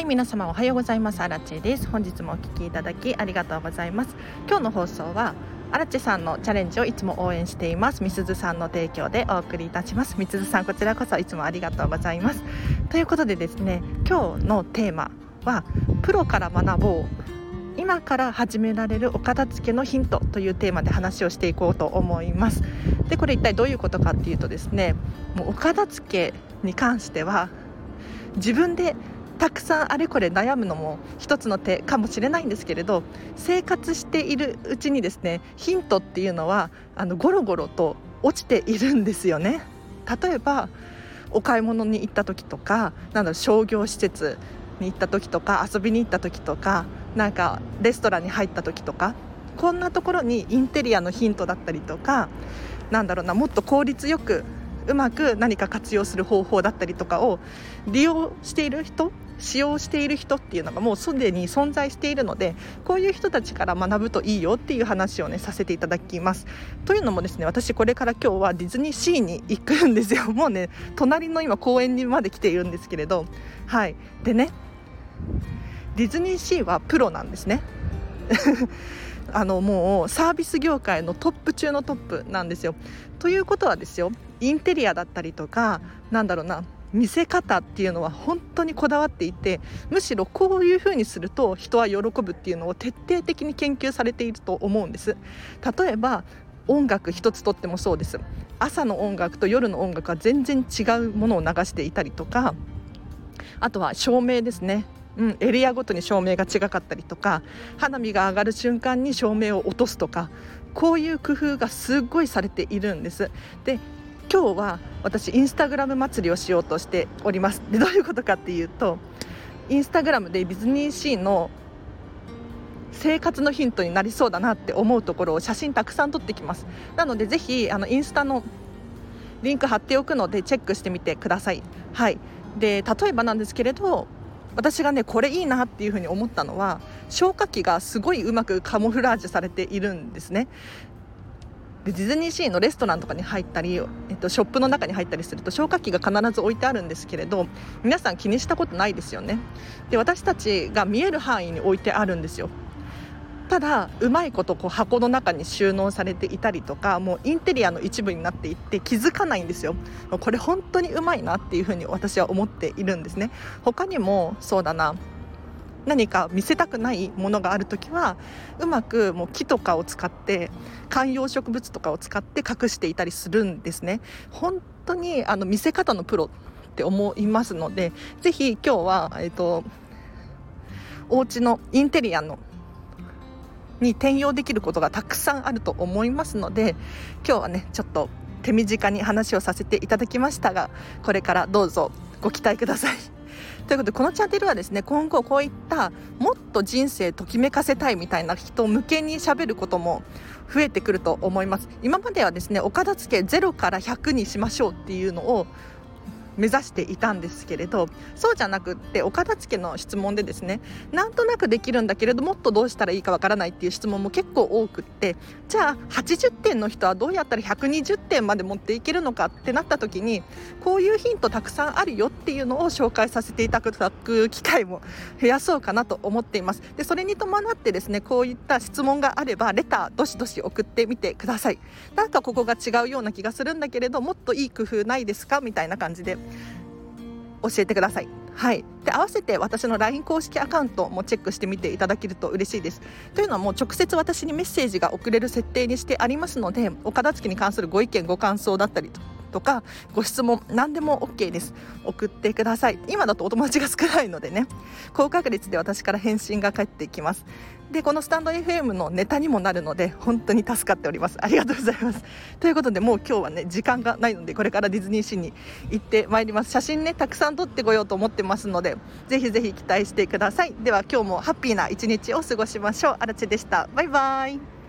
はい皆様おはようございます。アラチェです。本日もお聞きいただきありがとうございます。今日の放送はアラチェさんのチャレンジをいつも応援しています。みすずさんの提供でお送りいたします。みすずさんこちらこそいつもありがとうございます。ということでですね今日のテーマはプロから学ぼう。今から始められるお片付けのヒントというテーマで話をしていこうと思います。でこれ一体どういうことかっていうとですねもうお片付けに関しては自分でたくさんあれこれ悩むのも一つの手かもしれないんですけれど生活しているうちにですねヒントっていうのはあのゴロゴロと落ちているんですよね。例えばお買い物に行った時とかなんだろ商業施設に行った時とか遊びに行った時とかなんかレストランに入った時とかこんなところにインテリアのヒントだったりとかなんだろうなもっと効率よくうまく何か活用する方法だったりとかを利用している人使用している人っていうのがもうすでに存在しているのでこういう人たちから学ぶといいよっていう話をねさせていただきます。というのもですね私これから今日はディズニーシーに行くんですよ。もうね隣の今公園にまで来ているんですけれど。はい。でねディズニーシーはプロなんですね。あのもうサービス業界のトップ中のトップなんですよ。ということはですよインテリアだったりとかなんだろうな見せ方っていうのは本当にこだわっていてむしろこういうふうにすると人は喜ぶっていうのを徹底的に研究されていると思うんです。例えば音楽一つとってもそうです。朝の音楽と夜の音楽は全然違うものを流していたりとかあとは照明ですね。うん、エリアごとに照明が違かったりとか花火が上がる瞬間に照明を落とすとかこういう工夫がすごいされているんです。で今日は私インスタグラム祭りをしようとしております。でどういうことかっていうとインスタグラムでディズニーシーの生活のヒントになりそうだなって思うところを写真たくさん撮ってきます。なのでぜひあのインスタのリンク貼っておくのでチェックしてみてください。はい。で例えばなんですけれど私がねこれいいなっていうふうに思ったのは消火器がすごいうまくカモフラージュされているんですね。ディズニーシーのレストランとかに入ったり、えっと、ショップの中に入ったりすると消火器が必ず置いてあるんですけれど皆さん気にしたことないですよね。で私たちが見える範囲に置いてあるんですよ。ただうまいことこう箱の中に収納されていたりとかもうインテリアの一部になっていって気づかないんですよ。これ本当にうまいなっていうふうに私は思っているんですね。他にもそうだな。何か見せたくないものがある時はうまくもう木とかを使って観葉植物とかを使って隠していたりするんですね本当にあの見せ方のプロって思いますのでぜひ今日はえっ、ー、とお家のインテリアのに転用できることがたくさんあると思いますので今日はねちょっと手短に話をさせていただきましたがこれからどうぞご期待ください。ということでこのチャンネルはですね今後こういったもっと人生ときめかせたいみたいな人向けにしゃべることも増えてくると思います。今まではですねお片付け0から100にしましょうっていうのを目指していたんですけれどそうじゃなくってお片付けの質問でですねなんとなくできるんだけれどもっとどうしたらいいかわからないっていう質問も結構多くってじゃあ80点の人はどうやったら120点まで持っていけるのかってなった時にこういうヒントたくさんあるよっていうのを紹介させていただく機会も増やそうかなと思っています。でそれに伴ってですねこういった質問があればレターどしどし送ってみてください。なんかここが違うような気がするんだけれどもっといい工夫ないですか？みたいな感じで教えてください。はい、で合わせて私の LINE 公式アカウントもチェックしてみていただけると嬉しいです。というのはもう直接私にメッセージが送れる設定にしてありますのでお片付けに関するご意見ご感想だったりととかご質問何でも OK です。送ってください。今だとお友達が少ないのでね。高確率で私から返信が返ってきます。でこのスタンド FM のネタにもなるので本当に助かっております。ありがとうございます。ということでもう今日はね時間がないのでこれからディズニーシーに行ってまいります。写真ねたくさん撮ってこようと思ってますのでぜひぜひ期待してください。では今日もハッピーな一日を過ごしましょう。あらちでした。バイバイ。